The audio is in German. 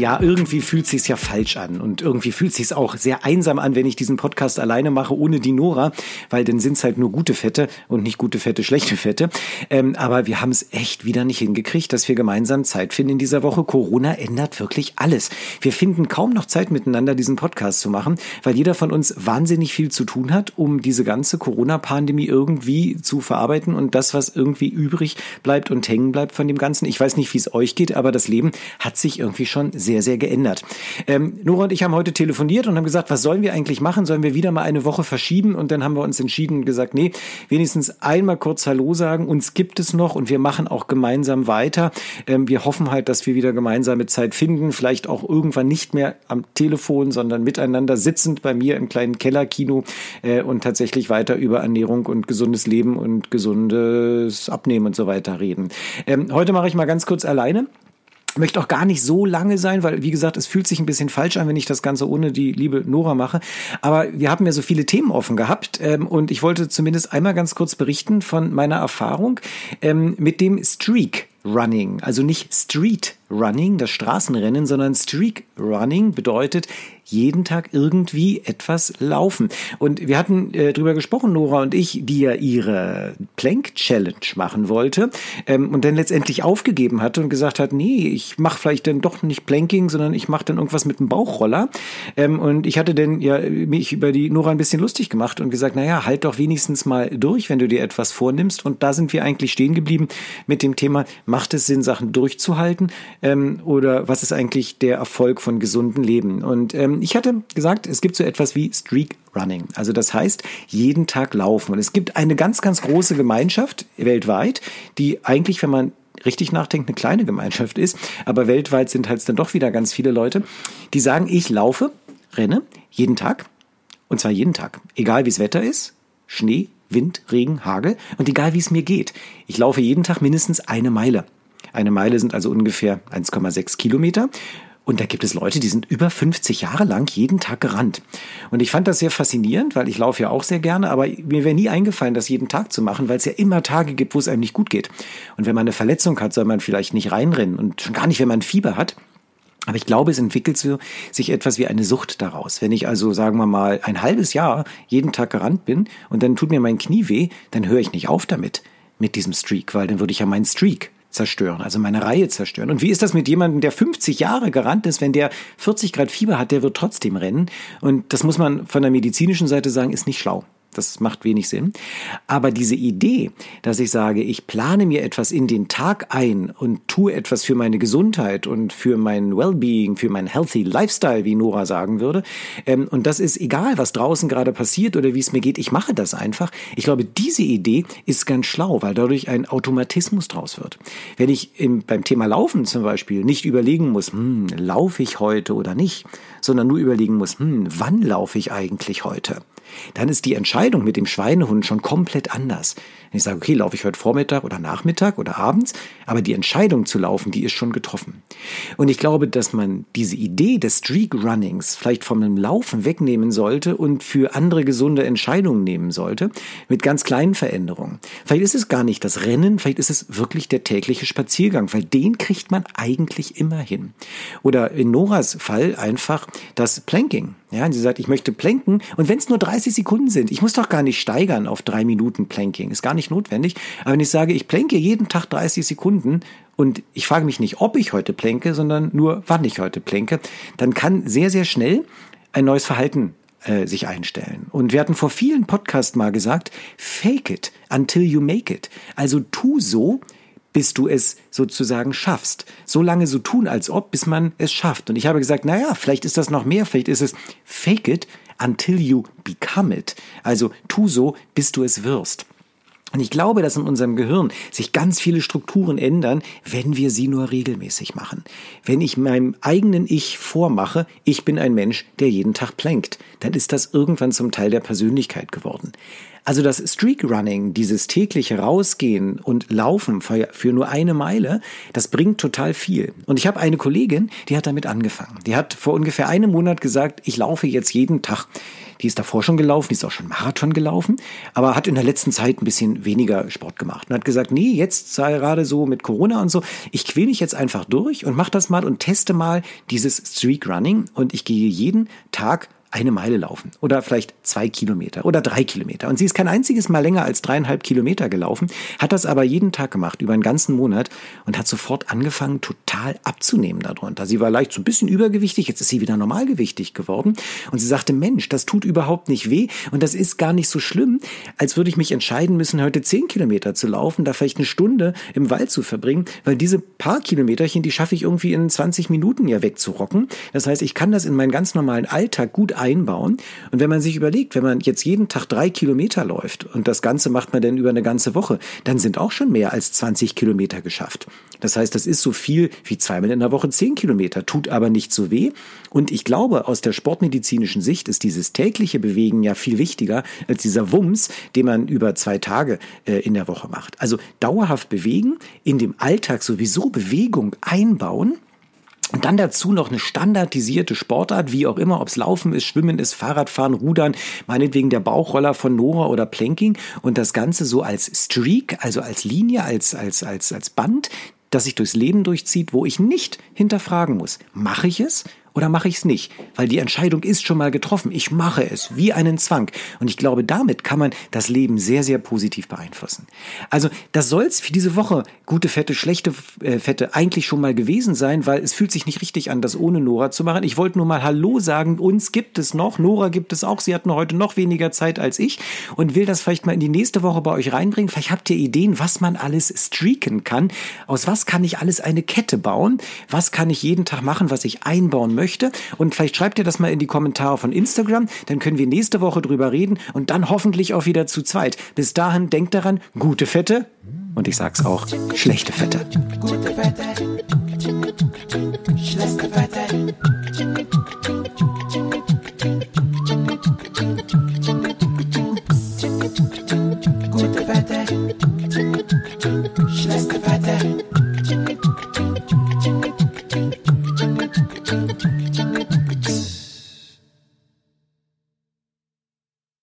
ja, irgendwie fühlt sich's ja falsch an und irgendwie fühlt sich's auch sehr einsam an, wenn ich diesen Podcast alleine mache ohne die Nora, weil dann sind's halt nur gute Fette und nicht gute Fette, schlechte Fette. Ähm, aber wir haben es echt wieder nicht hingekriegt, dass wir gemeinsam Zeit finden in dieser Woche. Corona ändert wirklich alles. Wir finden kaum noch Zeit miteinander, diesen Podcast zu machen, weil jeder von uns wahnsinnig viel zu tun hat, um diese ganze Corona-Pandemie irgendwie zu verarbeiten und das, was irgendwie übrig bleibt und hängen bleibt von dem Ganzen. Ich weiß nicht, wie es euch geht, aber das Leben hat sich irgendwie schon sehr sehr, sehr geändert. Ähm, Nora und ich haben heute telefoniert und haben gesagt, was sollen wir eigentlich machen? Sollen wir wieder mal eine Woche verschieben? Und dann haben wir uns entschieden und gesagt, nee, wenigstens einmal kurz Hallo sagen. Uns gibt es noch und wir machen auch gemeinsam weiter. Ähm, wir hoffen halt, dass wir wieder gemeinsame Zeit finden. Vielleicht auch irgendwann nicht mehr am Telefon, sondern miteinander sitzend bei mir im kleinen Kellerkino äh, und tatsächlich weiter über Ernährung und gesundes Leben und gesundes Abnehmen und so weiter reden. Ähm, heute mache ich mal ganz kurz alleine möchte auch gar nicht so lange sein, weil, wie gesagt, es fühlt sich ein bisschen falsch an, wenn ich das Ganze ohne die liebe Nora mache. Aber wir haben ja so viele Themen offen gehabt ähm, und ich wollte zumindest einmal ganz kurz berichten von meiner Erfahrung ähm, mit dem Streak Running. Also nicht Street Running, das Straßenrennen, sondern Streak Running bedeutet jeden Tag irgendwie etwas laufen. Und wir hatten äh, drüber gesprochen, Nora und ich, die ja ihre Plank Challenge machen wollte ähm, und dann letztendlich aufgegeben hatte und gesagt hat, nee, ich mache vielleicht dann doch nicht Planking, sondern ich mache dann irgendwas mit dem Bauchroller. Ähm, und ich hatte dann ja mich über die Nora ein bisschen lustig gemacht und gesagt, naja, halt doch wenigstens mal durch, wenn du dir etwas vornimmst. Und da sind wir eigentlich stehen geblieben mit dem Thema, macht es Sinn, Sachen durchzuhalten? Ähm, oder was ist eigentlich der Erfolg von gesunden Leben? Und ähm, ich hatte gesagt, es gibt so etwas wie Streak Running. Also das heißt, jeden Tag laufen. Und es gibt eine ganz, ganz große Gemeinschaft weltweit, die eigentlich, wenn man richtig nachdenkt, eine kleine Gemeinschaft ist. Aber weltweit sind halt dann doch wieder ganz viele Leute, die sagen, ich laufe, renne jeden Tag. Und zwar jeden Tag. Egal wie es Wetter ist, Schnee, Wind, Regen, Hagel und egal wie es mir geht. Ich laufe jeden Tag mindestens eine Meile. Eine Meile sind also ungefähr 1,6 Kilometer. Und da gibt es Leute, die sind über 50 Jahre lang jeden Tag gerannt. Und ich fand das sehr faszinierend, weil ich laufe ja auch sehr gerne, aber mir wäre nie eingefallen, das jeden Tag zu machen, weil es ja immer Tage gibt, wo es einem nicht gut geht. Und wenn man eine Verletzung hat, soll man vielleicht nicht reinrennen und schon gar nicht, wenn man Fieber hat. Aber ich glaube, es entwickelt sich etwas wie eine Sucht daraus. Wenn ich also, sagen wir mal, ein halbes Jahr jeden Tag gerannt bin und dann tut mir mein Knie weh, dann höre ich nicht auf damit, mit diesem Streak, weil dann würde ich ja meinen Streak zerstören, also meine Reihe zerstören. Und wie ist das mit jemandem, der 50 Jahre gerannt ist, wenn der 40 Grad Fieber hat, der wird trotzdem rennen? Und das muss man von der medizinischen Seite sagen, ist nicht schlau. Das macht wenig Sinn. Aber diese Idee, dass ich sage, ich plane mir etwas in den Tag ein und tue etwas für meine Gesundheit und für mein Wellbeing, für mein Healthy Lifestyle, wie Nora sagen würde, ähm, und das ist egal, was draußen gerade passiert oder wie es mir geht, ich mache das einfach. Ich glaube, diese Idee ist ganz schlau, weil dadurch ein Automatismus draus wird. Wenn ich im, beim Thema Laufen zum Beispiel nicht überlegen muss, hm, laufe ich heute oder nicht, sondern nur überlegen muss, hm, wann laufe ich eigentlich heute? dann ist die Entscheidung mit dem Schweinehund schon komplett anders. Ich sage, okay, laufe ich heute Vormittag oder Nachmittag oder abends, aber die Entscheidung zu laufen, die ist schon getroffen. Und ich glaube, dass man diese Idee des Streak Runnings vielleicht vom Laufen wegnehmen sollte und für andere gesunde Entscheidungen nehmen sollte, mit ganz kleinen Veränderungen. Vielleicht ist es gar nicht das Rennen, vielleicht ist es wirklich der tägliche Spaziergang, weil den kriegt man eigentlich immer hin. Oder in Noras Fall einfach das Planking. Ja, sie sagt, ich möchte planken und wenn es nur 30 Sekunden sind, ich muss doch gar nicht steigern auf drei Minuten Planking, ist gar nicht notwendig. Aber wenn ich sage, ich plänke jeden Tag 30 Sekunden und ich frage mich nicht, ob ich heute plänke, sondern nur, wann ich heute plänke, dann kann sehr, sehr schnell ein neues Verhalten äh, sich einstellen. Und wir hatten vor vielen Podcasts mal gesagt, fake it until you make it. Also tu so, bis du es sozusagen schaffst. So lange so tun, als ob, bis man es schafft. Und ich habe gesagt, naja, vielleicht ist das noch mehr, vielleicht ist es fake it until you become it. Also tu so, bis du es wirst. Und ich glaube, dass in unserem Gehirn sich ganz viele Strukturen ändern, wenn wir sie nur regelmäßig machen. Wenn ich meinem eigenen Ich vormache, ich bin ein Mensch, der jeden Tag plankt, dann ist das irgendwann zum Teil der Persönlichkeit geworden. Also das Streak Running, dieses tägliche Rausgehen und Laufen für, für, nur eine Meile, das bringt total viel. Und ich habe eine Kollegin, die hat damit angefangen. Die hat vor ungefähr einem Monat gesagt, ich laufe jetzt jeden Tag. Die ist davor schon gelaufen, die ist auch schon Marathon gelaufen, aber hat in der letzten Zeit ein bisschen weniger Sport gemacht und hat gesagt, nee, jetzt sei gerade so mit Corona und so, ich quäl mich jetzt einfach durch und mach das mal und teste mal dieses Streak Running und ich gehe jeden Tag eine Meile laufen oder vielleicht zwei Kilometer oder drei Kilometer. Und sie ist kein einziges Mal länger als dreieinhalb Kilometer gelaufen, hat das aber jeden Tag gemacht, über einen ganzen Monat und hat sofort angefangen, total abzunehmen darunter. Sie war leicht so ein bisschen übergewichtig, jetzt ist sie wieder normalgewichtig geworden und sie sagte, Mensch, das tut überhaupt nicht weh und das ist gar nicht so schlimm, als würde ich mich entscheiden müssen, heute zehn Kilometer zu laufen, da vielleicht eine Stunde im Wald zu verbringen, weil diese paar Kilometerchen, die schaffe ich irgendwie in 20 Minuten ja wegzurocken. Das heißt, ich kann das in meinen ganz normalen Alltag gut einbauen. Und wenn man sich überlegt, wenn man jetzt jeden Tag drei Kilometer läuft und das Ganze macht man dann über eine ganze Woche, dann sind auch schon mehr als 20 Kilometer geschafft. Das heißt, das ist so viel wie zweimal in der Woche zehn Kilometer, tut aber nicht so weh. Und ich glaube, aus der sportmedizinischen Sicht ist dieses tägliche Bewegen ja viel wichtiger als dieser Wumms, den man über zwei Tage äh, in der Woche macht. Also dauerhaft bewegen, in dem Alltag sowieso Bewegung einbauen und dann dazu noch eine standardisierte Sportart, wie auch immer, ob es Laufen ist, Schwimmen ist, Fahrradfahren, Rudern, meinetwegen der Bauchroller von Nora oder Planking und das Ganze so als Streak, also als Linie, als, als, als, als Band, das sich durchs Leben durchzieht, wo ich nicht hinterfragen muss. Mache ich es oder mache ich es nicht? Weil die Entscheidung ist schon mal getroffen. Ich mache es wie einen Zwang. Und ich glaube, damit kann man das Leben sehr, sehr positiv beeinflussen. Also das soll's für diese Woche, gute Fette, schlechte äh, Fette, eigentlich schon mal gewesen sein, weil es fühlt sich nicht richtig an, das ohne Nora zu machen. Ich wollte nur mal Hallo sagen. Uns gibt es noch. Nora gibt es auch. Sie hat nur heute noch weniger Zeit als ich und will das vielleicht mal in die nächste Woche bei euch reinbringen. Vielleicht habt ihr Ideen, was man alles streaken kann. Aus was kann ich alles eine Kette bauen? Was kann ich jeden Tag machen, was ich einbauen möchte? Möchte. Und vielleicht schreibt ihr das mal in die Kommentare von Instagram. Dann können wir nächste Woche drüber reden und dann hoffentlich auch wieder zu zweit. Bis dahin denkt daran, gute Fette und ich sag's auch, schlechte Fette. Gute Fette, schlechte Fette.